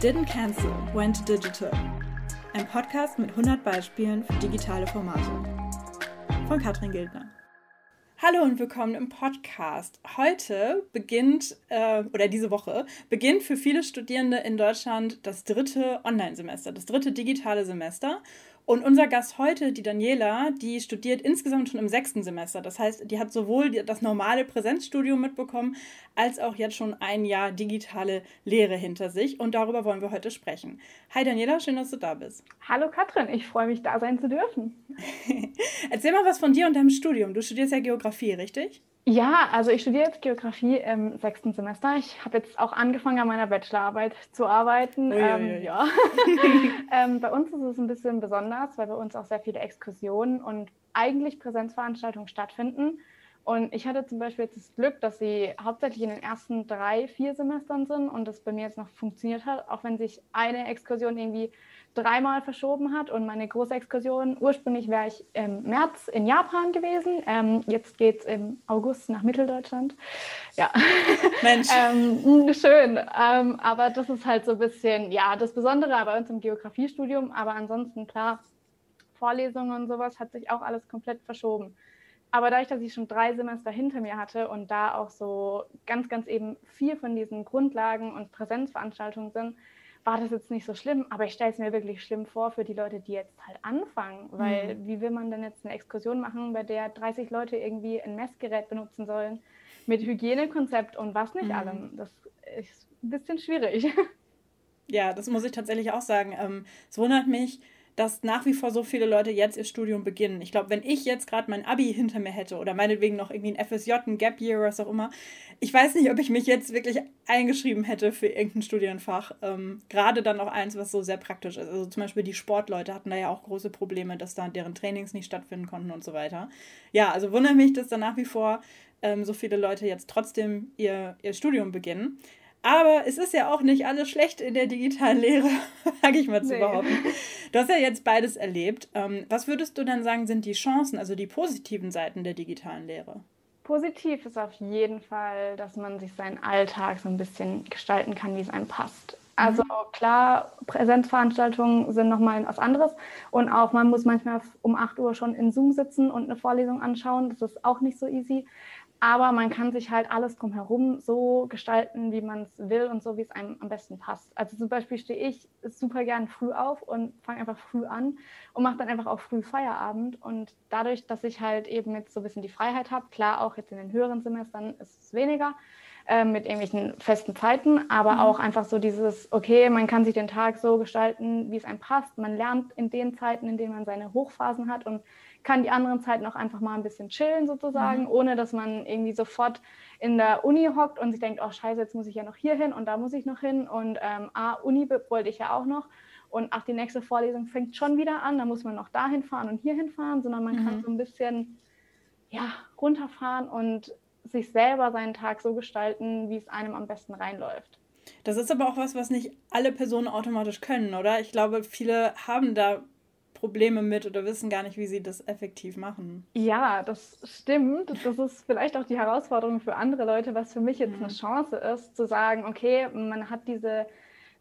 Didn't Cancel, Went Digital. Ein Podcast mit 100 Beispielen für digitale Formate. Von Katrin Gildner. Hallo und willkommen im Podcast. Heute beginnt, äh, oder diese Woche, beginnt für viele Studierende in Deutschland das dritte Online-Semester, das dritte digitale Semester. Und unser Gast heute, die Daniela, die studiert insgesamt schon im sechsten Semester. Das heißt, die hat sowohl das normale Präsenzstudium mitbekommen, als auch jetzt schon ein Jahr digitale Lehre hinter sich. Und darüber wollen wir heute sprechen. Hi Daniela, schön, dass du da bist. Hallo Katrin, ich freue mich, da sein zu dürfen. Erzähl mal was von dir und deinem Studium. Du studierst ja Geografie, richtig? Ja, also ich studiere jetzt Geografie im sechsten Semester. Ich habe jetzt auch angefangen, an meiner Bachelorarbeit zu arbeiten. Ähm, ja. ähm, bei uns ist es ein bisschen besonders, weil bei uns auch sehr viele Exkursionen und eigentlich Präsenzveranstaltungen stattfinden. Und ich hatte zum Beispiel jetzt das Glück, dass sie hauptsächlich in den ersten drei, vier Semestern sind und das bei mir jetzt noch funktioniert hat, auch wenn sich eine Exkursion irgendwie dreimal verschoben hat. Und meine große Exkursion, ursprünglich wäre ich im März in Japan gewesen. Ähm, jetzt geht es im August nach Mitteldeutschland. Ja. Mensch. ähm, schön. Ähm, aber das ist halt so ein bisschen, ja, das Besondere bei uns im Geografiestudium. Aber ansonsten, klar, Vorlesungen und sowas hat sich auch alles komplett verschoben. Aber dadurch, dass ich schon drei Semester hinter mir hatte und da auch so ganz, ganz eben viel von diesen Grundlagen und Präsenzveranstaltungen sind, war das jetzt nicht so schlimm, aber ich stelle es mir wirklich schlimm vor für die Leute, die jetzt halt anfangen, weil mhm. wie will man denn jetzt eine Exkursion machen, bei der 30 Leute irgendwie ein Messgerät benutzen sollen mit Hygienekonzept und was nicht mhm. allem. Das ist ein bisschen schwierig. Ja, das muss ich tatsächlich auch sagen. Ähm, es wundert mich, dass nach wie vor so viele Leute jetzt ihr Studium beginnen. Ich glaube, wenn ich jetzt gerade mein Abi hinter mir hätte oder meinetwegen noch irgendwie ein FSJ, ein Gap Year, was auch immer, ich weiß nicht, ob ich mich jetzt wirklich eingeschrieben hätte für irgendein Studienfach. Ähm, gerade dann auch eins, was so sehr praktisch ist. Also zum Beispiel die Sportleute hatten da ja auch große Probleme, dass da deren Trainings nicht stattfinden konnten und so weiter. Ja, also wundert mich, dass da nach wie vor ähm, so viele Leute jetzt trotzdem ihr, ihr Studium beginnen. Aber es ist ja auch nicht alles schlecht in der digitalen Lehre, sage ich mal zu nee. behaupten. Du hast ja jetzt beides erlebt. Ähm, was würdest du dann sagen, sind die Chancen, also die positiven Seiten der digitalen Lehre? Positiv ist auf jeden Fall, dass man sich seinen Alltag so ein bisschen gestalten kann, wie es einem passt. Also mhm. klar, Präsenzveranstaltungen sind nochmal was anderes. Und auch man muss manchmal um 8 Uhr schon in Zoom sitzen und eine Vorlesung anschauen. Das ist auch nicht so easy. Aber man kann sich halt alles drumherum so gestalten, wie man es will und so, wie es einem am besten passt. Also zum Beispiel stehe ich super gern früh auf und fange einfach früh an und mache dann einfach auch früh Feierabend. Und dadurch, dass ich halt eben jetzt so ein bisschen die Freiheit habe, klar, auch jetzt in den höheren Semestern ist es weniger, äh, mit irgendwelchen festen Zeiten, aber mhm. auch einfach so dieses, okay, man kann sich den Tag so gestalten, wie es einem passt. Man lernt in den Zeiten, in denen man seine Hochphasen hat und kann die anderen Zeiten auch einfach mal ein bisschen chillen sozusagen, mhm. ohne dass man irgendwie sofort in der Uni hockt und sich denkt, oh scheiße, jetzt muss ich ja noch hier hin und da muss ich noch hin und ähm, ah, Uni wollte ich ja auch noch und ach, die nächste Vorlesung fängt schon wieder an, da muss man noch dahin fahren und hierhin fahren, sondern man mhm. kann so ein bisschen ja, runterfahren und sich selber seinen Tag so gestalten, wie es einem am besten reinläuft. Das ist aber auch was, was nicht alle Personen automatisch können, oder? Ich glaube, viele haben da Probleme mit oder wissen gar nicht, wie sie das effektiv machen. Ja, das stimmt. Das ist vielleicht auch die Herausforderung für andere Leute, was für mich jetzt mhm. eine Chance ist, zu sagen, okay, man hat diese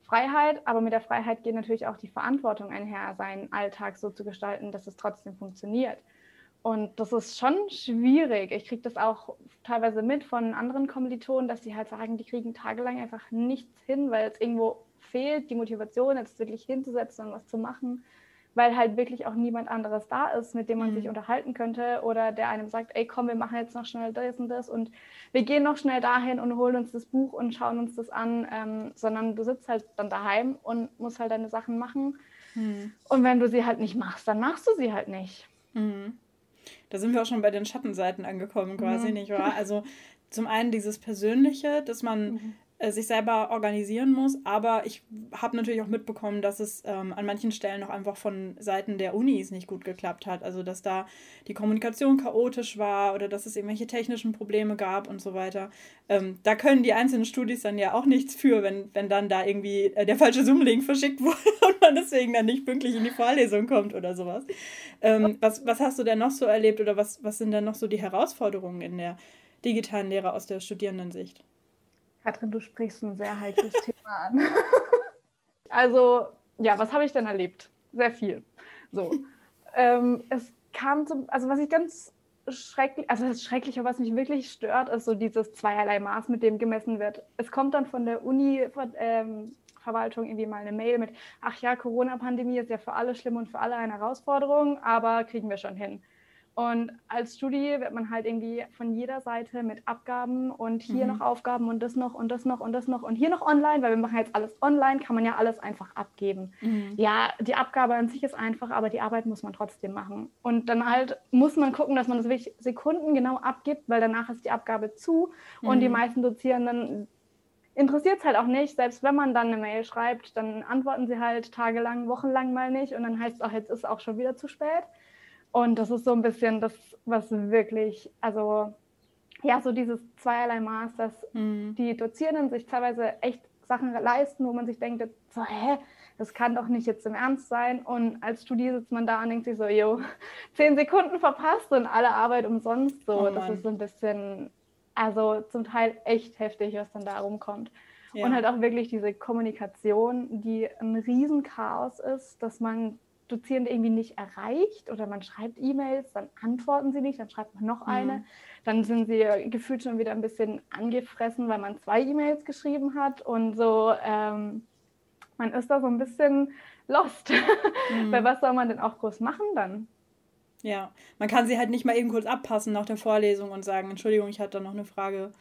Freiheit, aber mit der Freiheit geht natürlich auch die Verantwortung einher, seinen Alltag so zu gestalten, dass es trotzdem funktioniert. Und das ist schon schwierig. Ich kriege das auch teilweise mit von anderen Kommilitonen, dass sie halt sagen, die kriegen tagelang einfach nichts hin, weil es irgendwo fehlt, die Motivation, jetzt wirklich hinzusetzen und was zu machen weil halt wirklich auch niemand anderes da ist, mit dem man mhm. sich unterhalten könnte oder der einem sagt, ey komm, wir machen jetzt noch schnell das und das und wir gehen noch schnell dahin und holen uns das Buch und schauen uns das an, ähm, sondern du sitzt halt dann daheim und musst halt deine Sachen machen. Mhm. Und wenn du sie halt nicht machst, dann machst du sie halt nicht. Mhm. Da sind wir auch schon bei den Schattenseiten angekommen, quasi, nicht wahr? Also zum einen dieses Persönliche, dass man mhm. Äh, sich selber organisieren muss. Aber ich habe natürlich auch mitbekommen, dass es ähm, an manchen Stellen noch einfach von Seiten der Unis nicht gut geklappt hat. Also dass da die Kommunikation chaotisch war oder dass es irgendwelche technischen Probleme gab und so weiter. Ähm, da können die einzelnen Studis dann ja auch nichts für, wenn, wenn dann da irgendwie äh, der falsche Zoom-Link verschickt wurde und man deswegen dann nicht pünktlich in die Vorlesung kommt oder sowas. Ähm, was, was hast du denn noch so erlebt oder was, was sind denn noch so die Herausforderungen in der digitalen Lehre aus der Studierendensicht? Katrin, du sprichst ein sehr heikles Thema an. Also, ja, was habe ich denn erlebt? Sehr viel. So. ähm, es kam zum, also was ich ganz schrecklich, also das Schreckliche, was mich wirklich stört, ist so dieses zweierlei Maß, mit dem gemessen wird. Es kommt dann von der Uni, ähm, irgendwie mal eine Mail mit, ach ja, Corona-Pandemie ist ja für alle schlimm und für alle eine Herausforderung, aber kriegen wir schon hin. Und als Studie wird man halt irgendwie von jeder Seite mit Abgaben und hier mhm. noch Aufgaben und das noch und das noch und das noch und hier noch online, weil wir machen jetzt alles online, kann man ja alles einfach abgeben. Mhm. Ja, die Abgabe an sich ist einfach, aber die Arbeit muss man trotzdem machen. Und dann halt muss man gucken, dass man das wirklich Sekunden genau abgibt, weil danach ist die Abgabe zu mhm. und die mhm. meisten Dozierenden interessiert es halt auch nicht. Selbst wenn man dann eine Mail schreibt, dann antworten sie halt tagelang, wochenlang mal nicht und dann heißt es auch, jetzt ist auch schon wieder zu spät. Und das ist so ein bisschen das, was wirklich, also ja, so dieses zweierlei Maß, dass mhm. die Dozierenden sich teilweise echt Sachen leisten, wo man sich denkt, so, hä, das kann doch nicht jetzt im Ernst sein. Und als Studie sitzt man da und denkt sich so, jo, zehn Sekunden verpasst und alle Arbeit umsonst. So, oh das ist so ein bisschen, also zum Teil echt heftig, was dann da rumkommt. Ja. Und halt auch wirklich diese Kommunikation, die ein Riesenchaos ist, dass man Dozierende irgendwie nicht erreicht oder man schreibt E-Mails, dann antworten sie nicht, dann schreibt man noch eine, mhm. dann sind sie gefühlt schon wieder ein bisschen angefressen, weil man zwei E-Mails geschrieben hat und so, ähm, man ist da so ein bisschen lost. Mhm. weil was soll man denn auch groß machen dann? Ja, man kann sie halt nicht mal eben kurz abpassen nach der Vorlesung und sagen, Entschuldigung, ich hatte da noch eine Frage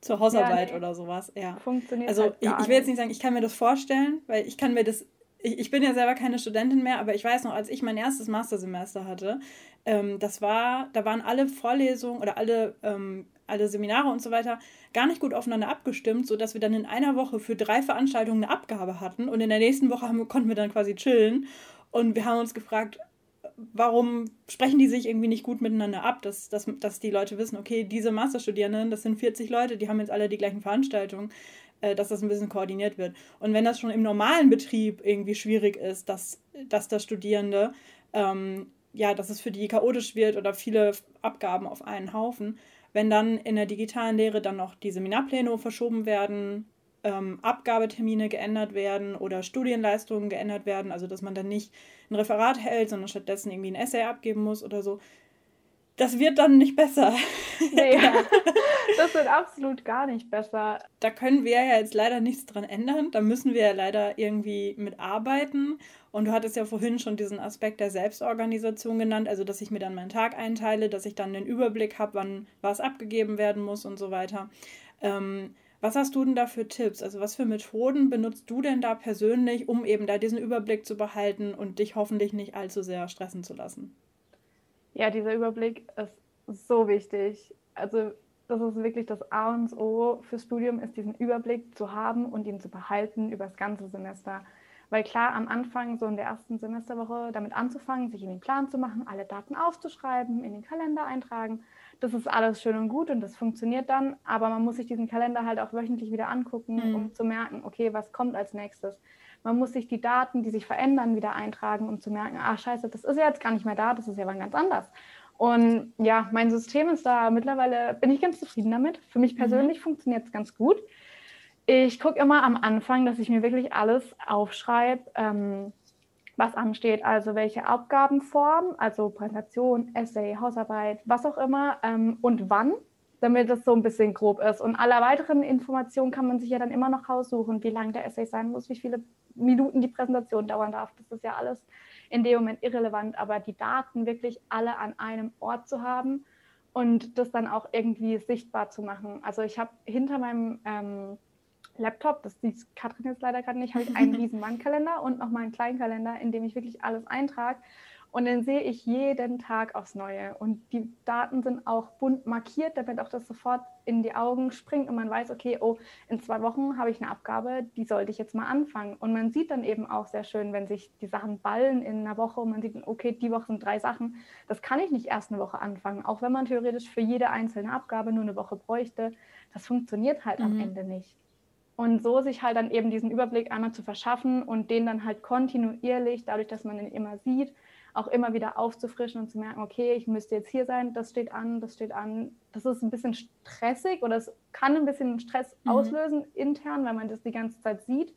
zur Hausarbeit ja, nee. oder sowas. Ja. Funktioniert also halt ich, ich will jetzt nicht sagen, ich kann mir das vorstellen, weil ich kann mir das ich, ich bin ja selber keine Studentin mehr, aber ich weiß noch, als ich mein erstes Mastersemester hatte, ähm, das war, da waren alle Vorlesungen oder alle, ähm, alle Seminare und so weiter gar nicht gut aufeinander abgestimmt, sodass wir dann in einer Woche für drei Veranstaltungen eine Abgabe hatten und in der nächsten Woche haben, konnten wir dann quasi chillen. Und wir haben uns gefragt, warum sprechen die sich irgendwie nicht gut miteinander ab, dass, dass, dass die Leute wissen, okay, diese Masterstudierenden, das sind 40 Leute, die haben jetzt alle die gleichen Veranstaltungen dass das ein bisschen koordiniert wird. Und wenn das schon im normalen Betrieb irgendwie schwierig ist, dass, dass das Studierende, ähm, ja, dass es für die chaotisch wird oder viele Abgaben auf einen Haufen, wenn dann in der digitalen Lehre dann noch die Seminarpläne verschoben werden, ähm, Abgabetermine geändert werden oder Studienleistungen geändert werden, also dass man dann nicht ein Referat hält, sondern stattdessen irgendwie ein Essay abgeben muss oder so, das wird dann nicht besser. Nee, ja. das wird absolut gar nicht besser. Da können wir ja jetzt leider nichts dran ändern. Da müssen wir ja leider irgendwie mitarbeiten. Und du hattest ja vorhin schon diesen Aspekt der Selbstorganisation genannt, also dass ich mir dann meinen Tag einteile, dass ich dann den Überblick habe, wann was abgegeben werden muss und so weiter. Ähm, was hast du denn da für Tipps? Also was für Methoden benutzt du denn da persönlich, um eben da diesen Überblick zu behalten und dich hoffentlich nicht allzu sehr stressen zu lassen? Ja, dieser Überblick ist so wichtig. Also das ist wirklich das A und O fürs Studium, ist diesen Überblick zu haben und ihn zu behalten über das ganze Semester. Weil klar, am Anfang, so in der ersten Semesterwoche, damit anzufangen, sich in den Plan zu machen, alle Daten aufzuschreiben, in den Kalender eintragen, das ist alles schön und gut und das funktioniert dann. Aber man muss sich diesen Kalender halt auch wöchentlich wieder angucken, mhm. um zu merken, okay, was kommt als nächstes. Man muss sich die Daten, die sich verändern, wieder eintragen, um zu merken, ah scheiße, das ist ja jetzt gar nicht mehr da, das ist ja wann ganz anders. Und ja, mein System ist da mittlerweile, bin ich ganz zufrieden damit. Für mich persönlich mhm. funktioniert es ganz gut. Ich gucke immer am Anfang, dass ich mir wirklich alles aufschreibe, ähm, was ansteht. Also welche Aufgabenform, also Präsentation, Essay, Hausarbeit, was auch immer ähm, und wann damit es so ein bisschen grob ist. Und alle weiteren Informationen kann man sich ja dann immer noch raussuchen, wie lang der Essay sein muss, wie viele Minuten die Präsentation dauern darf. Das ist ja alles in dem Moment irrelevant, aber die Daten wirklich alle an einem Ort zu haben und das dann auch irgendwie sichtbar zu machen. Also ich habe hinter meinem ähm, Laptop, das sieht Katrin jetzt leider gerade nicht, habe ich einen riesen Wandkalender und noch mal einen kleinen Kalender, in dem ich wirklich alles eintrage und den sehe ich jeden Tag aufs Neue. Und die Daten sind auch bunt markiert, damit auch das sofort in die Augen springt und man weiß, okay, oh, in zwei Wochen habe ich eine Abgabe, die sollte ich jetzt mal anfangen. Und man sieht dann eben auch sehr schön, wenn sich die Sachen ballen in einer Woche und man sieht, okay, die Woche sind drei Sachen, das kann ich nicht erst eine Woche anfangen. Auch wenn man theoretisch für jede einzelne Abgabe nur eine Woche bräuchte, das funktioniert halt mhm. am Ende nicht. Und so sich halt dann eben diesen Überblick einmal zu verschaffen und den dann halt kontinuierlich, dadurch, dass man den immer sieht, auch immer wieder aufzufrischen und zu merken, okay, ich müsste jetzt hier sein, das steht an, das steht an. Das ist ein bisschen stressig oder es kann ein bisschen Stress mhm. auslösen intern, weil man das die ganze Zeit sieht.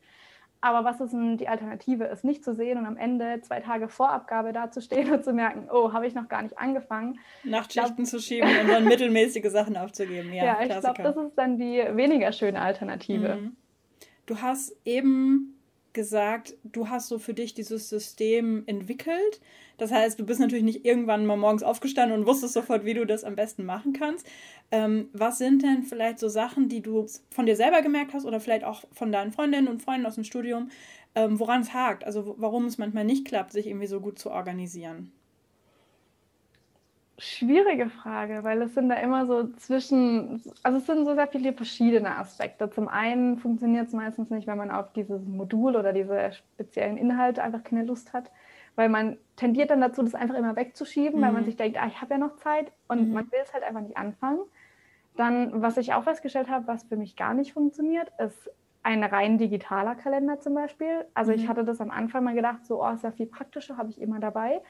Aber was ist denn die Alternative? Es nicht zu sehen und am Ende zwei Tage vor Abgabe dazustehen und zu merken, oh, habe ich noch gar nicht angefangen. Nachtschichten glaub, zu schieben und dann mittelmäßige Sachen aufzugeben. Ja, ja ich glaube, das ist dann die weniger schöne Alternative. Mhm. Du hast eben gesagt, du hast so für dich dieses System entwickelt. Das heißt, du bist natürlich nicht irgendwann mal morgens aufgestanden und wusstest sofort, wie du das am besten machen kannst. Ähm, was sind denn vielleicht so Sachen, die du von dir selber gemerkt hast oder vielleicht auch von deinen Freundinnen und Freunden aus dem Studium, ähm, woran es hakt? Also warum es manchmal nicht klappt, sich irgendwie so gut zu organisieren? Schwierige Frage, weil es sind da immer so zwischen, also es sind so sehr viele verschiedene Aspekte. Zum einen funktioniert es meistens nicht, wenn man auf dieses Modul oder diese speziellen Inhalte einfach keine Lust hat, weil man tendiert dann dazu, das einfach immer wegzuschieben, mhm. weil man mhm. sich denkt, ah, ich habe ja noch Zeit und mhm. man will es halt einfach nicht anfangen. Dann, was ich auch festgestellt habe, was für mich gar nicht funktioniert, ist ein rein digitaler Kalender zum Beispiel. Also mhm. ich hatte das am Anfang mal gedacht, so, oh, ist ja viel praktischer, habe ich immer dabei.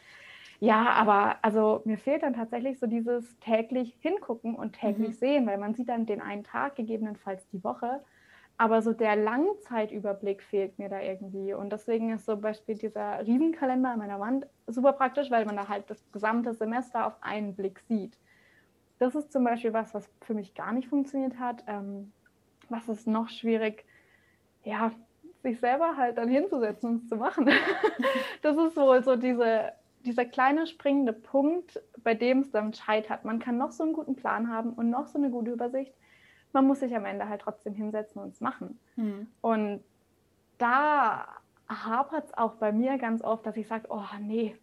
Ja, aber also mir fehlt dann tatsächlich so dieses täglich hingucken und täglich mhm. sehen, weil man sieht dann den einen Tag, gegebenenfalls die Woche. Aber so der Langzeitüberblick fehlt mir da irgendwie. Und deswegen ist zum Beispiel dieser Riesenkalender an meiner Wand super praktisch, weil man da halt das gesamte Semester auf einen Blick sieht. Das ist zum Beispiel was, was für mich gar nicht funktioniert hat. Ähm, was ist noch schwierig? Ja, sich selber halt dann hinzusetzen und es zu machen. das ist wohl so diese dieser kleine springende Punkt, bei dem es dann scheitert. Man kann noch so einen guten Plan haben und noch so eine gute Übersicht. Man muss sich am Ende halt trotzdem hinsetzen und es machen. Mhm. Und da hapert es auch bei mir ganz oft, dass ich sage, oh nee,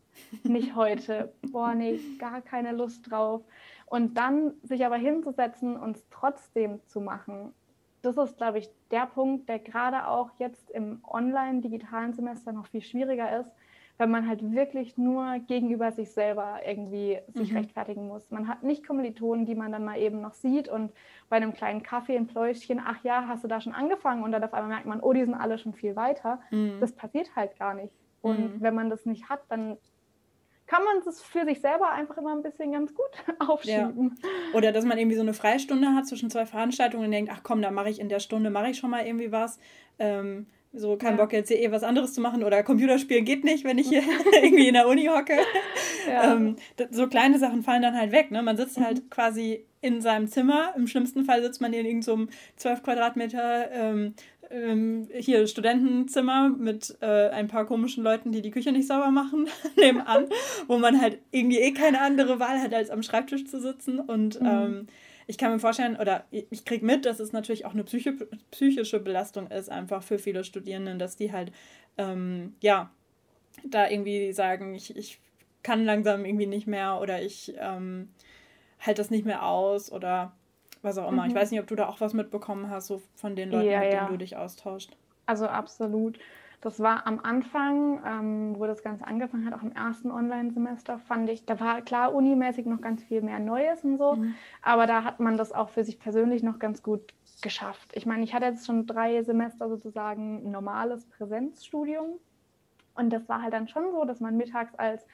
nicht heute. Boah, nee, gar keine Lust drauf. Und dann sich aber hinzusetzen und es trotzdem zu machen, das ist, glaube ich, der Punkt, der gerade auch jetzt im online-digitalen Semester noch viel schwieriger ist, weil man halt wirklich nur gegenüber sich selber irgendwie sich mhm. rechtfertigen muss. Man hat nicht Kommilitonen, die man dann mal eben noch sieht und bei einem kleinen Kaffee ein Pläuschen, ach ja, hast du da schon angefangen und dann auf einmal merkt man, oh, die sind alle schon viel weiter. Mhm. Das passiert halt gar nicht. Und mhm. wenn man das nicht hat, dann kann man das für sich selber einfach immer ein bisschen ganz gut aufschieben. Ja. Oder dass man irgendwie so eine Freistunde hat zwischen zwei Veranstaltungen und denkt, ach komm, da mache ich in der Stunde, mache ich schon mal irgendwie was. Ähm, so kein ja. Bock jetzt hier eh was anderes zu machen oder Computerspielen geht nicht, wenn ich hier irgendwie in der Uni hocke. Ja. Ähm, so kleine Sachen fallen dann halt weg. Ne? Man sitzt halt mhm. quasi in seinem Zimmer. Im schlimmsten Fall sitzt man in irgendeinem so 12 Quadratmeter ähm, ähm, hier Studentenzimmer mit äh, ein paar komischen Leuten, die die Küche nicht sauber machen, nebenan, wo man halt irgendwie eh keine andere Wahl hat, als am Schreibtisch zu sitzen und mhm. Ich kann mir vorstellen, oder ich kriege mit, dass es natürlich auch eine psychi psychische Belastung ist, einfach für viele Studierenden, dass die halt, ähm, ja, da irgendwie sagen, ich, ich kann langsam irgendwie nicht mehr oder ich ähm, halte das nicht mehr aus oder was auch immer. Mhm. Ich weiß nicht, ob du da auch was mitbekommen hast, so von den Leuten, ja, mit denen ja. du dich austauscht. Also absolut. Das war am Anfang, ähm, wo das Ganze angefangen hat, auch im ersten Online-Semester, fand ich, da war klar unimäßig noch ganz viel mehr Neues und so, mhm. aber da hat man das auch für sich persönlich noch ganz gut geschafft. Ich meine, ich hatte jetzt schon drei Semester sozusagen normales Präsenzstudium und das war halt dann schon so, dass man mittags als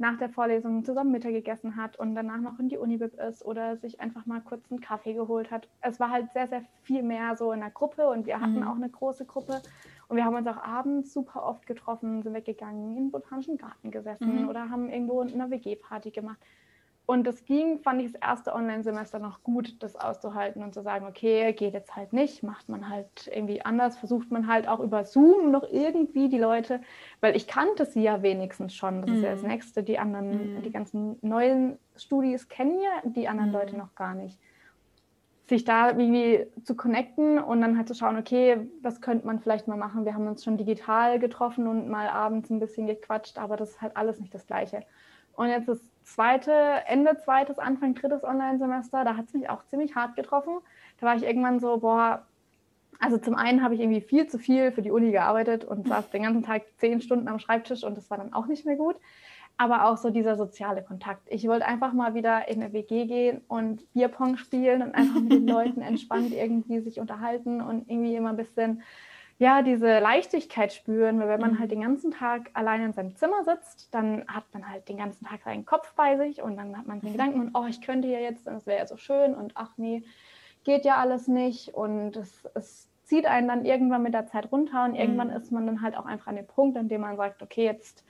nach der Vorlesung zusammen Mittag gegessen hat und danach noch in die Unibib ist oder sich einfach mal kurz einen Kaffee geholt hat. Es war halt sehr, sehr viel mehr so in der Gruppe und wir hatten mhm. auch eine große Gruppe und wir haben uns auch abends super oft getroffen, sind weggegangen, in den Botanischen Garten gesessen mhm. oder haben irgendwo eine WG-Party gemacht. Und das ging, fand ich, das erste Online-Semester noch gut, das auszuhalten und zu sagen, okay, geht jetzt halt nicht, macht man halt irgendwie anders, versucht man halt auch über Zoom noch irgendwie die Leute, weil ich kannte sie ja wenigstens schon, das mhm. ist ja das mhm. Nächste, die anderen, mhm. die ganzen neuen Studis kennen ja die anderen mhm. Leute noch gar nicht sich da irgendwie zu connecten und dann halt zu schauen, okay, was könnte man vielleicht mal machen? Wir haben uns schon digital getroffen und mal abends ein bisschen gequatscht, aber das ist halt alles nicht das Gleiche. Und jetzt das zweite, Ende zweites, Anfang drittes Online-Semester, da hat es mich auch ziemlich hart getroffen. Da war ich irgendwann so, boah, also zum einen habe ich irgendwie viel zu viel für die Uni gearbeitet und saß den ganzen Tag zehn Stunden am Schreibtisch und das war dann auch nicht mehr gut aber auch so dieser soziale Kontakt. Ich wollte einfach mal wieder in eine WG gehen und Bierpong spielen und einfach mit den Leuten entspannt irgendwie sich unterhalten und irgendwie immer ein bisschen ja, diese Leichtigkeit spüren, weil wenn man mhm. halt den ganzen Tag allein in seinem Zimmer sitzt, dann hat man halt den ganzen Tag seinen Kopf bei sich und dann hat man den mhm. Gedanken und oh, ich könnte ja jetzt, das wäre ja so schön und ach nee, geht ja alles nicht und es, es zieht einen dann irgendwann mit der Zeit runter und irgendwann mhm. ist man dann halt auch einfach an dem Punkt, an dem man sagt, okay, jetzt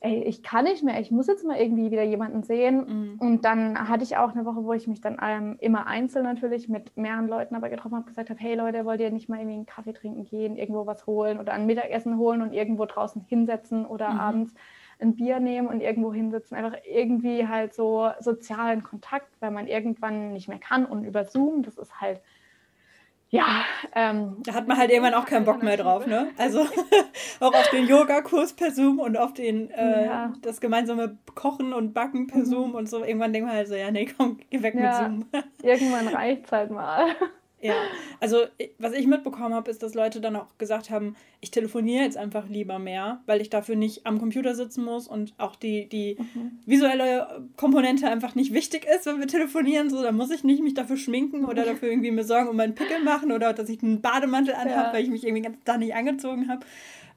ey, ich kann nicht mehr, ich muss jetzt mal irgendwie wieder jemanden sehen. Mhm. Und dann hatte ich auch eine Woche, wo ich mich dann ähm, immer einzeln natürlich mit mehreren Leuten aber getroffen habe, gesagt habe, hey Leute, wollt ihr nicht mal irgendwie einen Kaffee trinken gehen, irgendwo was holen oder ein Mittagessen holen und irgendwo draußen hinsetzen oder mhm. abends ein Bier nehmen und irgendwo hinsetzen, einfach irgendwie halt so sozialen Kontakt, weil man irgendwann nicht mehr kann und über Zoom, das ist halt ja, ähm, da hat man halt irgendwann auch keinen Bock mehr drauf, ne? Also auch auf den Yoga-Kurs per Zoom und auf den äh, ja. das gemeinsame Kochen und Backen per mhm. Zoom und so. Irgendwann denkt man halt so, ja, nee, komm, geh weg ja. mit Zoom. irgendwann reicht's halt mal. Ja, also was ich mitbekommen habe, ist, dass Leute dann auch gesagt haben, ich telefoniere jetzt einfach lieber mehr, weil ich dafür nicht am Computer sitzen muss und auch die, die mhm. visuelle Komponente einfach nicht wichtig ist, wenn wir telefonieren. So, da muss ich nicht mich dafür schminken oder dafür irgendwie mir Sorgen um meinen Pickel machen oder dass ich einen Bademantel anhabe, ja. weil ich mich irgendwie ganz da nicht angezogen habe.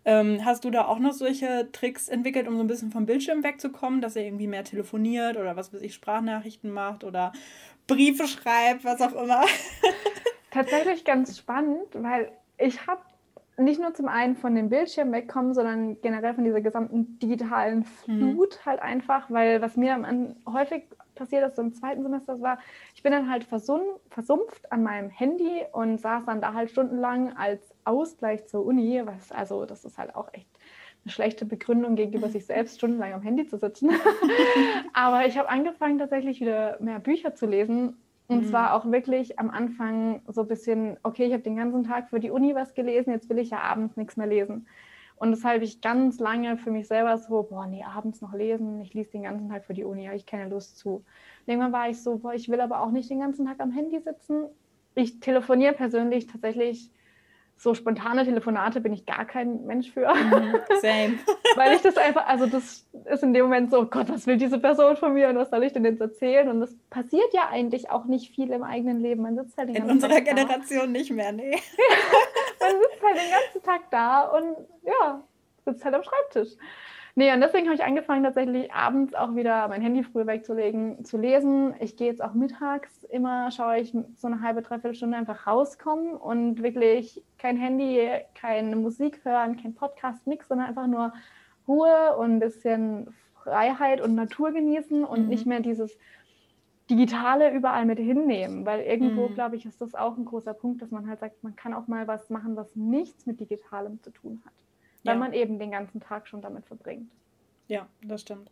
Ähm, hast du da auch noch solche Tricks entwickelt, um so ein bisschen vom Bildschirm wegzukommen, dass er irgendwie mehr telefoniert oder was weiß ich, Sprachnachrichten macht oder Briefe schreibt, was auch immer? Tatsächlich ganz spannend, weil ich habe nicht nur zum einen von dem Bildschirm wegkommen, sondern generell von dieser gesamten digitalen Flut mhm. halt einfach, weil was mir häufig passiert ist, so im zweiten Semester war, ich bin dann halt versumpft an meinem Handy und saß dann da halt stundenlang als Ausgleich zur Uni, was also das ist halt auch echt eine schlechte Begründung gegenüber sich selbst, stundenlang am Handy zu sitzen. Aber ich habe angefangen, tatsächlich wieder mehr Bücher zu lesen. Und mhm. zwar auch wirklich am Anfang so ein bisschen, okay, ich habe den ganzen Tag für die Uni was gelesen, jetzt will ich ja abends nichts mehr lesen. Und das habe ich ganz lange für mich selber so, boah, nee, abends noch lesen, ich lese den ganzen Tag für die Uni, habe ich keine Lust zu. Und irgendwann war ich so, boah, ich will aber auch nicht den ganzen Tag am Handy sitzen. Ich telefoniere persönlich tatsächlich so spontane Telefonate bin ich gar kein Mensch für. Mhm, same. Weil ich das einfach, also das ist in dem Moment so, oh Gott, was will diese Person von mir und was soll ich denn jetzt erzählen? Und das passiert ja eigentlich auch nicht viel im eigenen Leben. Man sitzt halt den in unserer Tag Generation da. nicht mehr, nee. Man sitzt halt den ganzen Tag da und ja, sitzt halt am Schreibtisch. Nee, und deswegen habe ich angefangen, tatsächlich abends auch wieder mein Handy früh wegzulegen, zu lesen. Ich gehe jetzt auch mittags immer, schaue ich so eine halbe, dreiviertel Stunde einfach rauskommen und wirklich kein Handy, keine Musik hören, kein Podcast, nichts, sondern einfach nur Ruhe und ein bisschen Freiheit und Natur genießen und mhm. nicht mehr dieses Digitale überall mit hinnehmen, weil irgendwo, mhm. glaube ich, ist das auch ein großer Punkt, dass man halt sagt, man kann auch mal was machen, was nichts mit Digitalem zu tun hat weil ja. man eben den ganzen Tag schon damit verbringt. Ja, das stimmt.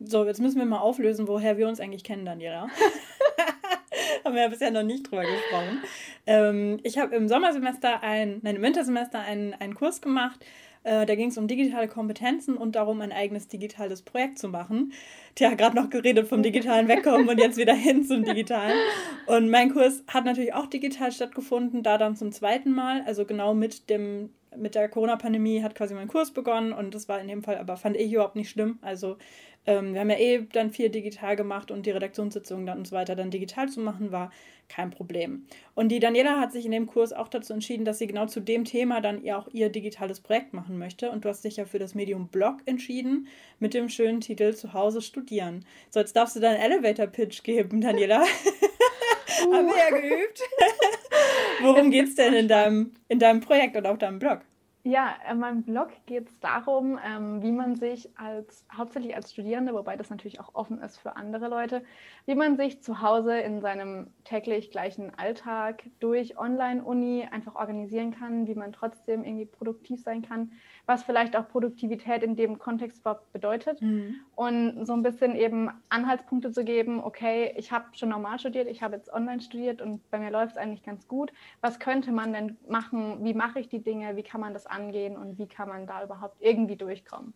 So, jetzt müssen wir mal auflösen, woher wir uns eigentlich kennen, Daniela. haben wir ja bisher noch nicht drüber gesprochen. Ähm, ich habe im Sommersemester, ein, nein, im Wintersemester einen, einen Kurs gemacht. Äh, da ging es um digitale Kompetenzen und darum, ein eigenes digitales Projekt zu machen. Tja, gerade noch geredet vom Digitalen wegkommen und jetzt wieder hin zum Digitalen. Und mein Kurs hat natürlich auch digital stattgefunden, da dann zum zweiten Mal, also genau mit dem mit der Corona-Pandemie hat quasi mein Kurs begonnen und das war in dem Fall aber, fand ich überhaupt nicht schlimm. Also ähm, wir haben ja eh dann viel digital gemacht und die Redaktionssitzungen dann und so weiter dann digital zu machen, war kein Problem. Und die Daniela hat sich in dem Kurs auch dazu entschieden, dass sie genau zu dem Thema dann ihr auch ihr digitales Projekt machen möchte. Und du hast dich ja für das Medium Blog entschieden mit dem schönen Titel Zuhause studieren. So, jetzt darfst du deinen Elevator-Pitch geben, Daniela. Uh. Haben wir ja geübt. Worum geht es denn in deinem, in deinem Projekt und auf deinem Blog? Ja, in meinem Blog geht es darum, ähm, wie man sich als, hauptsächlich als Studierende, wobei das natürlich auch offen ist für andere Leute, wie man sich zu Hause in seinem täglich gleichen Alltag durch Online-Uni einfach organisieren kann, wie man trotzdem irgendwie produktiv sein kann, was vielleicht auch Produktivität in dem Kontext überhaupt bedeutet mhm. und so ein bisschen eben Anhaltspunkte zu geben, okay, ich habe schon normal studiert, ich habe jetzt online studiert und bei mir läuft es eigentlich ganz gut. Was könnte man denn machen? Wie mache ich die Dinge? Wie kann man das angehen und wie kann man da überhaupt irgendwie durchkommen?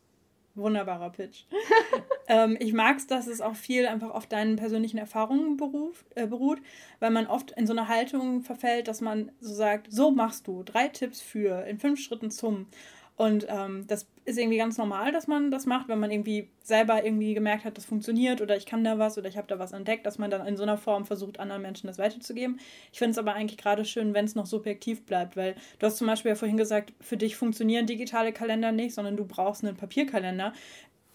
Wunderbarer Pitch. ähm, ich mag es, dass es auch viel einfach auf deinen persönlichen Erfahrungen beruf, äh, beruht, weil man oft in so eine Haltung verfällt, dass man so sagt, so machst du, drei Tipps für, in fünf Schritten zum. Und ähm, das ist irgendwie ganz normal, dass man das macht, wenn man irgendwie selber irgendwie gemerkt hat, das funktioniert oder ich kann da was oder ich habe da was entdeckt, dass man dann in so einer Form versucht, anderen Menschen das weiterzugeben. Ich finde es aber eigentlich gerade schön, wenn es noch subjektiv bleibt, weil du hast zum Beispiel ja vorhin gesagt, für dich funktionieren digitale Kalender nicht, sondern du brauchst einen Papierkalender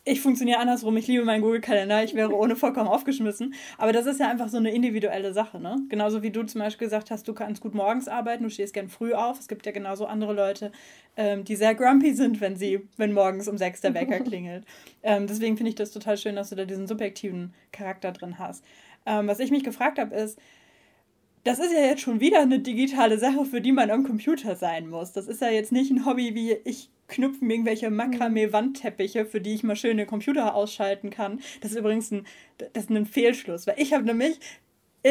ich funktioniere andersrum. Ich liebe meinen Google-Kalender. Ich wäre ohne vollkommen aufgeschmissen. Aber das ist ja einfach so eine individuelle Sache, ne? Genauso wie du zum Beispiel gesagt hast, du kannst gut morgens arbeiten, du stehst gern früh auf. Es gibt ja genauso andere Leute, ähm, die sehr grumpy sind, wenn sie, wenn morgens um sechs der Wecker klingelt. Ähm, deswegen finde ich das total schön, dass du da diesen subjektiven Charakter drin hast. Ähm, was ich mich gefragt habe, ist, das ist ja jetzt schon wieder eine digitale Sache, für die man am Computer sein muss. Das ist ja jetzt nicht ein Hobby wie ich knüpfen irgendwelche Makramee-Wandteppiche, für die ich mal schöne Computer ausschalten kann. Das ist übrigens ein, das ist ein Fehlschluss, weil ich habe nämlich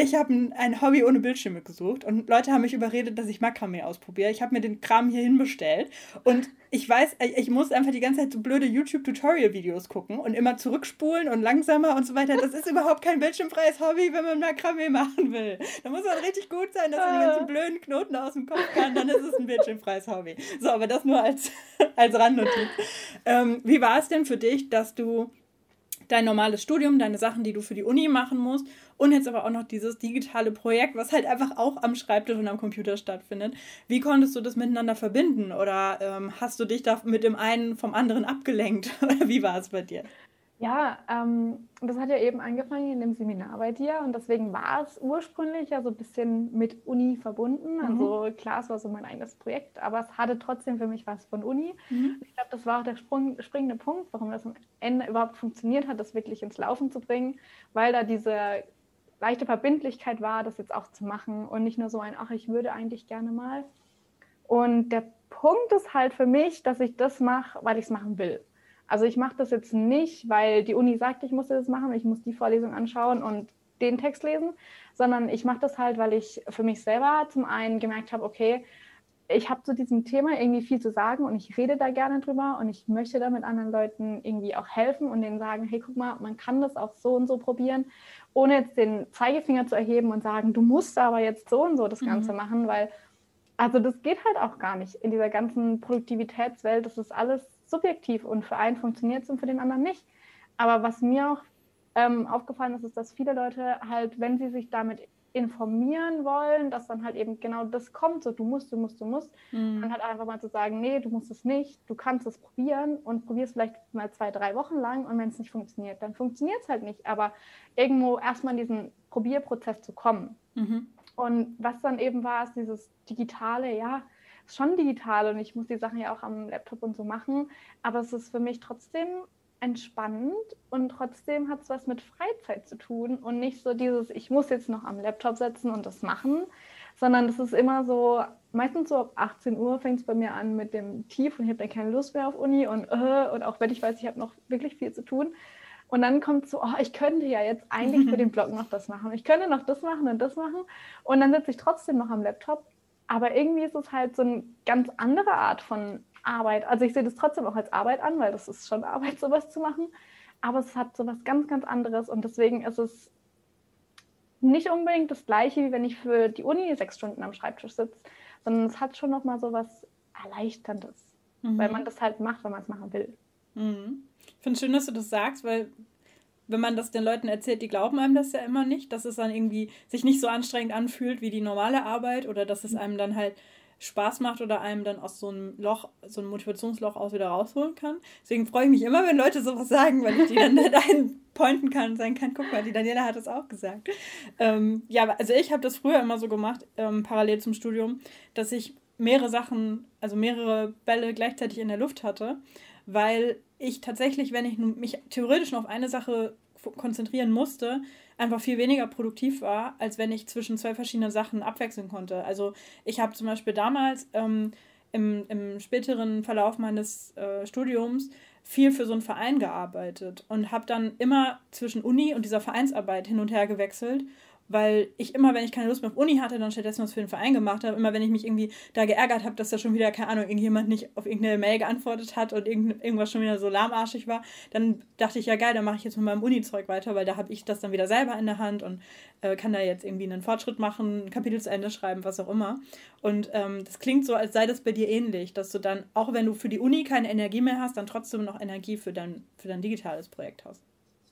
ich habe ein, ein, Hobby ohne Bildschirme gesucht und Leute haben mich überredet, dass ich Makramee ausprobiere. Ich habe mir den Kram hier hinbestellt und ich weiß, ich muss einfach die ganze Zeit so blöde YouTube-Tutorial-Videos gucken und immer zurückspulen und langsamer und so weiter. Das ist überhaupt kein bildschirmfreies Hobby, wenn man Makramee machen will. Da muss man richtig gut sein, dass man die ganzen blöden Knoten aus dem Kopf kann, dann ist es ein bildschirmfreies Hobby. So, aber das nur als, als Randnotiz. Ähm, wie war es denn für dich, dass du dein normales Studium, deine Sachen, die du für die Uni machen musst und jetzt aber auch noch dieses digitale Projekt, was halt einfach auch am Schreibtisch und am Computer stattfindet. Wie konntest du das miteinander verbinden oder ähm, hast du dich da mit dem einen vom anderen abgelenkt? Oder wie war es bei dir? Ja, ähm, das hat ja eben angefangen in dem Seminar bei dir und deswegen war es ursprünglich ja so ein bisschen mit Uni verbunden. Mhm. Also klar, es war so mein eigenes Projekt, aber es hatte trotzdem für mich was von Uni. Mhm. Ich glaube, das war auch der Sprung, springende Punkt, warum das am Ende überhaupt funktioniert hat, das wirklich ins Laufen zu bringen, weil da diese leichte Verbindlichkeit war, das jetzt auch zu machen und nicht nur so ein, ach, ich würde eigentlich gerne mal. Und der Punkt ist halt für mich, dass ich das mache, weil ich es machen will. Also ich mache das jetzt nicht, weil die Uni sagt, ich muss das machen, ich muss die Vorlesung anschauen und den Text lesen, sondern ich mache das halt, weil ich für mich selber zum einen gemerkt habe, okay, ich habe zu diesem Thema irgendwie viel zu sagen und ich rede da gerne drüber und ich möchte damit anderen Leuten irgendwie auch helfen und denen sagen, hey, guck mal, man kann das auch so und so probieren, ohne jetzt den Zeigefinger zu erheben und sagen, du musst aber jetzt so und so das Ganze mhm. machen, weil also das geht halt auch gar nicht in dieser ganzen Produktivitätswelt. Das ist alles subjektiv und für einen funktioniert es und für den anderen nicht. Aber was mir auch ähm, aufgefallen ist, ist, dass viele Leute halt, wenn sie sich damit informieren wollen, dass dann halt eben genau das kommt, so du musst, du musst, du musst, mhm. dann halt einfach mal zu sagen, nee, du musst es nicht, du kannst es probieren und probierst vielleicht mal zwei, drei Wochen lang und wenn es nicht funktioniert, dann funktioniert es halt nicht, aber irgendwo erstmal in diesen Probierprozess zu kommen. Mhm. Und was dann eben war, ist dieses digitale, ja, schon digital und ich muss die Sachen ja auch am Laptop und so machen, aber es ist für mich trotzdem entspannend und trotzdem hat es was mit Freizeit zu tun und nicht so dieses, ich muss jetzt noch am Laptop setzen und das machen, sondern das ist immer so, meistens so ab 18 Uhr fängt es bei mir an mit dem Tief und ich habe dann keine Lust mehr auf Uni und, äh, und auch wenn ich weiß, ich habe noch wirklich viel zu tun. Und dann kommt so, oh, ich könnte ja jetzt eigentlich für den Blog noch das machen. Ich könnte noch das machen und das machen. Und dann sitze ich trotzdem noch am Laptop aber irgendwie ist es halt so eine ganz andere Art von Arbeit. Also ich sehe das trotzdem auch als Arbeit an, weil das ist schon Arbeit, sowas zu machen. Aber es hat so was ganz, ganz anderes und deswegen ist es nicht unbedingt das Gleiche, wie wenn ich für die Uni sechs Stunden am Schreibtisch sitze, sondern es hat schon nochmal so was Erleichterndes, mhm. weil man das halt macht, wenn man es machen will. Mhm. Ich finde es schön, dass du das sagst, weil wenn man das den Leuten erzählt, die glauben einem das ja immer nicht, dass es dann irgendwie sich nicht so anstrengend anfühlt wie die normale Arbeit oder dass es einem dann halt Spaß macht oder einem dann aus so einem Loch, so einem Motivationsloch aus wieder rausholen kann. Deswegen freue ich mich immer, wenn Leute sowas sagen, weil ich die dann dahin pointen kann und sagen kann, guck mal, die Daniela hat das auch gesagt. Ähm, ja, also ich habe das früher immer so gemacht, ähm, parallel zum Studium, dass ich mehrere Sachen, also mehrere Bälle gleichzeitig in der Luft hatte, weil ich tatsächlich, wenn ich mich theoretisch nur auf eine Sache konzentrieren musste, einfach viel weniger produktiv war, als wenn ich zwischen zwei verschiedenen Sachen abwechseln konnte. Also ich habe zum Beispiel damals ähm, im, im späteren Verlauf meines äh, Studiums viel für so einen Verein gearbeitet und habe dann immer zwischen Uni und dieser Vereinsarbeit hin und her gewechselt weil ich immer, wenn ich keine Lust mehr auf Uni hatte, dann stattdessen was für den Verein gemacht habe. Immer, wenn ich mich irgendwie da geärgert habe, dass da schon wieder, keine Ahnung, irgendjemand nicht auf irgendeine Mail geantwortet hat und irgendwas schon wieder so lahmarschig war, dann dachte ich, ja geil, dann mache ich jetzt mit meinem Uni-Zeug weiter, weil da habe ich das dann wieder selber in der Hand und äh, kann da jetzt irgendwie einen Fortschritt machen, ein Kapitel zu Ende schreiben, was auch immer. Und ähm, das klingt so, als sei das bei dir ähnlich, dass du dann, auch wenn du für die Uni keine Energie mehr hast, dann trotzdem noch Energie für dein, für dein digitales Projekt hast.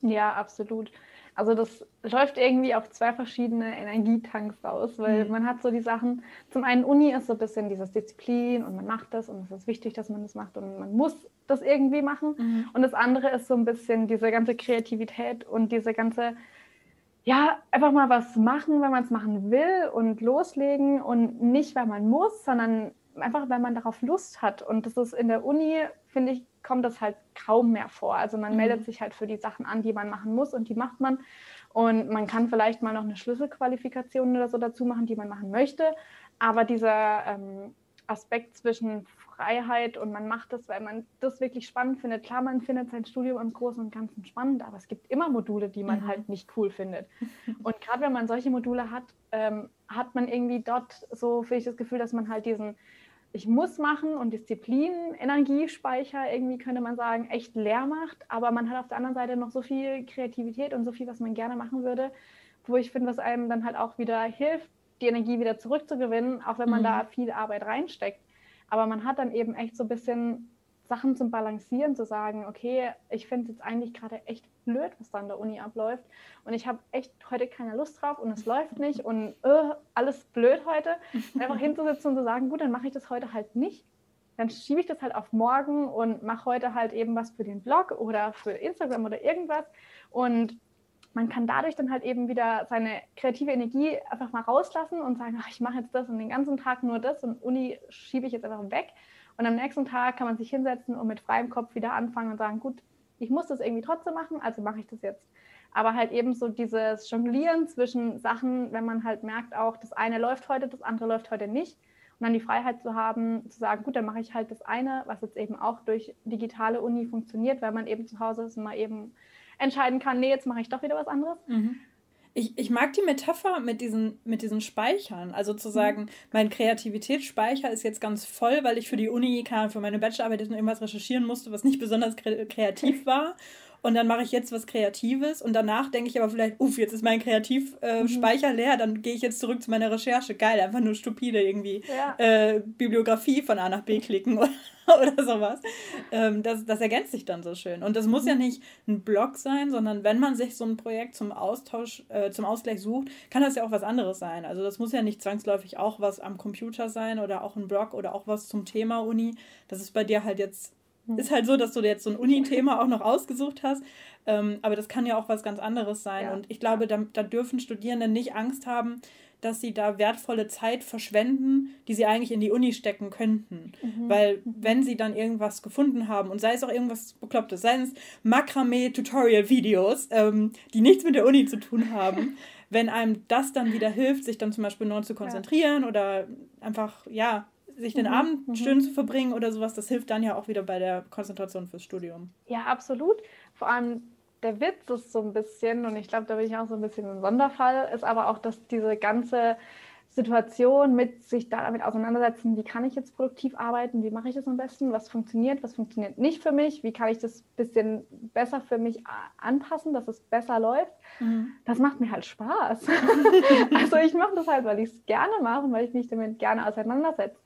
Ja, absolut. Also das läuft irgendwie auf zwei verschiedene Energietanks raus, weil mhm. man hat so die Sachen, zum einen Uni ist so ein bisschen dieses Disziplin und man macht das und es ist wichtig, dass man das macht und man muss das irgendwie machen. Mhm. Und das andere ist so ein bisschen diese ganze Kreativität und diese ganze, ja, einfach mal was machen, wenn man es machen will und loslegen und nicht, weil man muss, sondern einfach, weil man darauf Lust hat. Und das ist in der Uni, finde ich, kommt das halt kaum mehr vor. Also man mhm. meldet sich halt für die Sachen an, die man machen muss und die macht man. Und man kann vielleicht mal noch eine Schlüsselqualifikation oder so dazu machen, die man machen möchte. Aber dieser ähm, Aspekt zwischen Freiheit und man macht das, weil man das wirklich spannend findet. Klar, man findet sein Studium im Großen und Ganzen spannend, aber es gibt immer Module, die man mhm. halt nicht cool findet. Und gerade wenn man solche Module hat, ähm, hat man irgendwie dort so, finde ich, das Gefühl, dass man halt diesen ich muss machen und Disziplin, Energiespeicher, irgendwie könnte man sagen, echt leer macht. Aber man hat auf der anderen Seite noch so viel Kreativität und so viel, was man gerne machen würde, wo ich finde, was einem dann halt auch wieder hilft, die Energie wieder zurückzugewinnen, auch wenn man mhm. da viel Arbeit reinsteckt. Aber man hat dann eben echt so ein bisschen Sachen zum Balancieren, zu sagen, okay, ich finde es jetzt eigentlich gerade echt blöd, was da an der Uni abläuft. Und ich habe echt heute keine Lust drauf und es läuft nicht und uh, alles blöd heute. Einfach hinzusitzen und zu sagen, gut, dann mache ich das heute halt nicht. Dann schiebe ich das halt auf morgen und mache heute halt eben was für den Blog oder für Instagram oder irgendwas. Und man kann dadurch dann halt eben wieder seine kreative Energie einfach mal rauslassen und sagen, ach, ich mache jetzt das und den ganzen Tag nur das und Uni schiebe ich jetzt einfach weg und am nächsten Tag kann man sich hinsetzen und mit freiem Kopf wieder anfangen und sagen, gut, ich muss das irgendwie trotzdem machen, also mache ich das jetzt. Aber halt eben so dieses Jonglieren zwischen Sachen, wenn man halt merkt auch, das eine läuft heute, das andere läuft heute nicht. Und dann die Freiheit zu haben, zu sagen, gut, dann mache ich halt das eine, was jetzt eben auch durch digitale Uni funktioniert, weil man eben zu Hause ist und mal eben entscheiden kann, nee, jetzt mache ich doch wieder was anderes. Mhm. Ich, ich mag die Metapher mit diesen, mit diesen Speichern. Also zu sagen, mhm. mein Kreativitätsspeicher ist jetzt ganz voll, weil ich für die Uni, keine für meine Bachelorarbeit irgendwas recherchieren musste, was nicht besonders kreativ war und dann mache ich jetzt was Kreatives und danach denke ich aber vielleicht, uff, jetzt ist mein Kreativspeicher mhm. leer, dann gehe ich jetzt zurück zu meiner Recherche. Geil, einfach nur stupide irgendwie ja. äh, Bibliografie von A nach B klicken oder, oder sowas. Ähm, das, das ergänzt sich dann so schön. Und das muss mhm. ja nicht ein Blog sein, sondern wenn man sich so ein Projekt zum Austausch, äh, zum Ausgleich sucht, kann das ja auch was anderes sein. Also das muss ja nicht zwangsläufig auch was am Computer sein oder auch ein Blog oder auch was zum Thema Uni. Das ist bei dir halt jetzt. Ist halt so, dass du jetzt so ein Uni-Thema auch noch ausgesucht hast. Ähm, aber das kann ja auch was ganz anderes sein. Ja. Und ich glaube, da, da dürfen Studierende nicht Angst haben, dass sie da wertvolle Zeit verschwenden, die sie eigentlich in die Uni stecken könnten. Mhm. Weil wenn sie dann irgendwas gefunden haben und sei es auch irgendwas Beklopptes, sei es Makramee-Tutorial-Videos, ähm, die nichts mit der Uni zu tun haben, wenn einem das dann wieder hilft, sich dann zum Beispiel neu zu konzentrieren ja. oder einfach, ja, sich den mhm. Abend mhm. schön zu verbringen oder sowas, das hilft dann ja auch wieder bei der Konzentration fürs Studium. Ja, absolut. Vor allem der Witz ist so ein bisschen, und ich glaube, da bin ich auch so ein bisschen ein Sonderfall, ist aber auch, dass diese ganze Situation mit sich damit auseinandersetzen, wie kann ich jetzt produktiv arbeiten, wie mache ich das am besten, was funktioniert, was funktioniert nicht für mich, wie kann ich das ein bisschen besser für mich anpassen, dass es besser läuft, mhm. das macht mir halt Spaß. also ich mache das halt, weil ich es gerne mache und weil ich mich damit gerne auseinandersetze.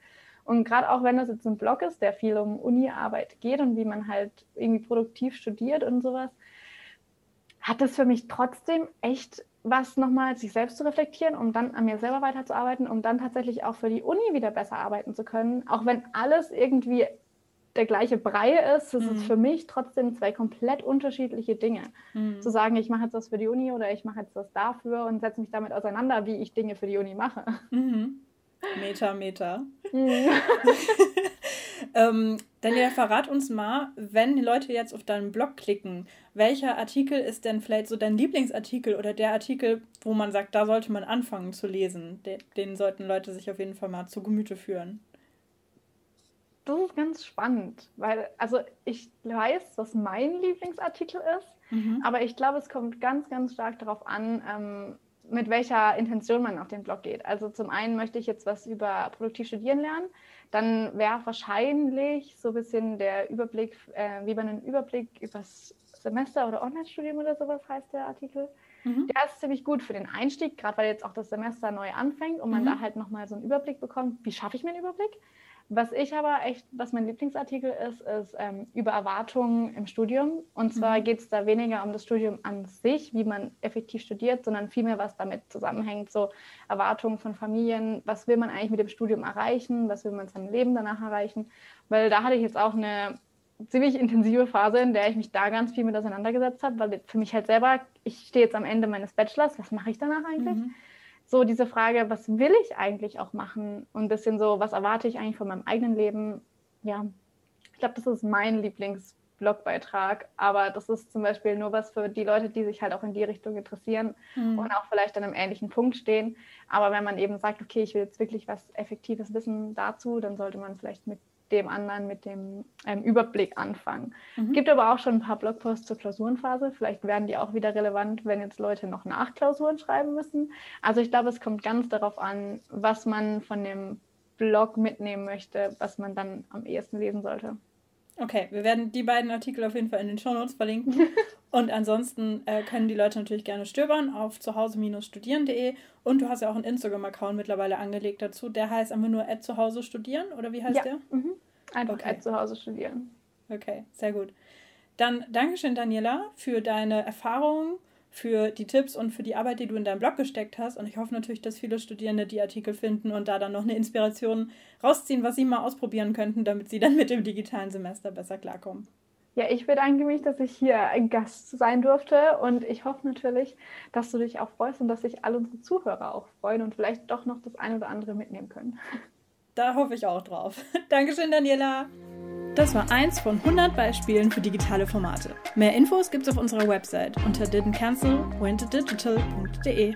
Und gerade auch wenn das jetzt ein Blog ist, der viel um Uni-Arbeit geht und wie man halt irgendwie produktiv studiert und sowas, hat das für mich trotzdem echt was nochmal, sich selbst zu reflektieren, um dann an mir selber weiterzuarbeiten, um dann tatsächlich auch für die Uni wieder besser arbeiten zu können. Auch wenn alles irgendwie der gleiche Brei ist, das mhm. ist für mich trotzdem zwei komplett unterschiedliche Dinge. Mhm. Zu sagen, ich mache jetzt das für die Uni oder ich mache jetzt das dafür und setze mich damit auseinander, wie ich Dinge für die Uni mache. Mhm. Meta, Meta. Mhm. ähm, Daniela, verrat uns mal, wenn die Leute jetzt auf deinen Blog klicken, welcher Artikel ist denn vielleicht so dein Lieblingsartikel oder der Artikel, wo man sagt, da sollte man anfangen zu lesen? Den, den sollten Leute sich auf jeden Fall mal zu Gemüte führen. Das ist ganz spannend, weil, also ich weiß, was mein Lieblingsartikel ist, mhm. aber ich glaube, es kommt ganz, ganz stark darauf an, ähm, mit welcher Intention man auf den Blog geht. Also zum einen möchte ich jetzt was über produktiv studieren lernen, dann wäre wahrscheinlich so ein bisschen der Überblick, äh, wie man einen Überblick über das Semester oder Online-Studium oder sowas heißt der Artikel. Mhm. Der ist ziemlich gut für den Einstieg, gerade weil jetzt auch das Semester neu anfängt und man mhm. da halt nochmal so einen Überblick bekommt, wie schaffe ich mir einen Überblick. Was ich aber echt, was mein Lieblingsartikel ist, ist ähm, über Erwartungen im Studium. Und zwar mhm. geht es da weniger um das Studium an sich, wie man effektiv studiert, sondern vielmehr, was damit zusammenhängt. So Erwartungen von Familien, was will man eigentlich mit dem Studium erreichen, was will man in seinem Leben danach erreichen. Weil da hatte ich jetzt auch eine ziemlich intensive Phase, in der ich mich da ganz viel mit auseinandergesetzt habe, weil für mich halt selber, ich stehe jetzt am Ende meines Bachelors, was mache ich danach eigentlich? Mhm so diese Frage, was will ich eigentlich auch machen? Und ein bisschen so, was erwarte ich eigentlich von meinem eigenen Leben? Ja, ich glaube, das ist mein Lieblingsblogbeitrag, aber das ist zum Beispiel nur was für die Leute, die sich halt auch in die Richtung interessieren mhm. und auch vielleicht an einem ähnlichen Punkt stehen. Aber wenn man eben sagt, okay, ich will jetzt wirklich was Effektives wissen dazu, dann sollte man vielleicht mit dem anderen mit dem ähm, Überblick anfangen. Mhm. Gibt aber auch schon ein paar Blogposts zur Klausurenphase. Vielleicht werden die auch wieder relevant, wenn jetzt Leute noch nach Klausuren schreiben müssen. Also ich glaube, es kommt ganz darauf an, was man von dem Blog mitnehmen möchte, was man dann am ehesten lesen sollte. Okay, wir werden die beiden Artikel auf jeden Fall in den Shownotes verlinken. und ansonsten äh, können die Leute natürlich gerne stöbern auf zuhause-studieren.de. Und du hast ja auch einen Instagram-Account mittlerweile angelegt dazu. Der heißt einfach nur zuhause studieren oder wie heißt ja. der? Mhm. Einfach okay. zuhause studieren. Okay, sehr gut. Dann Dankeschön, Daniela, für deine Erfahrungen für die Tipps und für die Arbeit, die du in deinem Blog gesteckt hast. Und ich hoffe natürlich, dass viele Studierende die Artikel finden und da dann noch eine Inspiration rausziehen, was sie mal ausprobieren könnten, damit sie dann mit dem digitalen Semester besser klarkommen. Ja, ich bedanke mich, dass ich hier ein Gast sein durfte und ich hoffe natürlich, dass du dich auch freust und dass sich alle unsere Zuhörer auch freuen und vielleicht doch noch das eine oder andere mitnehmen können. Da hoffe ich auch drauf. Dankeschön, Daniela. Das war eins von 100 Beispielen für digitale Formate. Mehr Infos gibt's auf unserer Website unter didn'tcancel.wentodigital.de.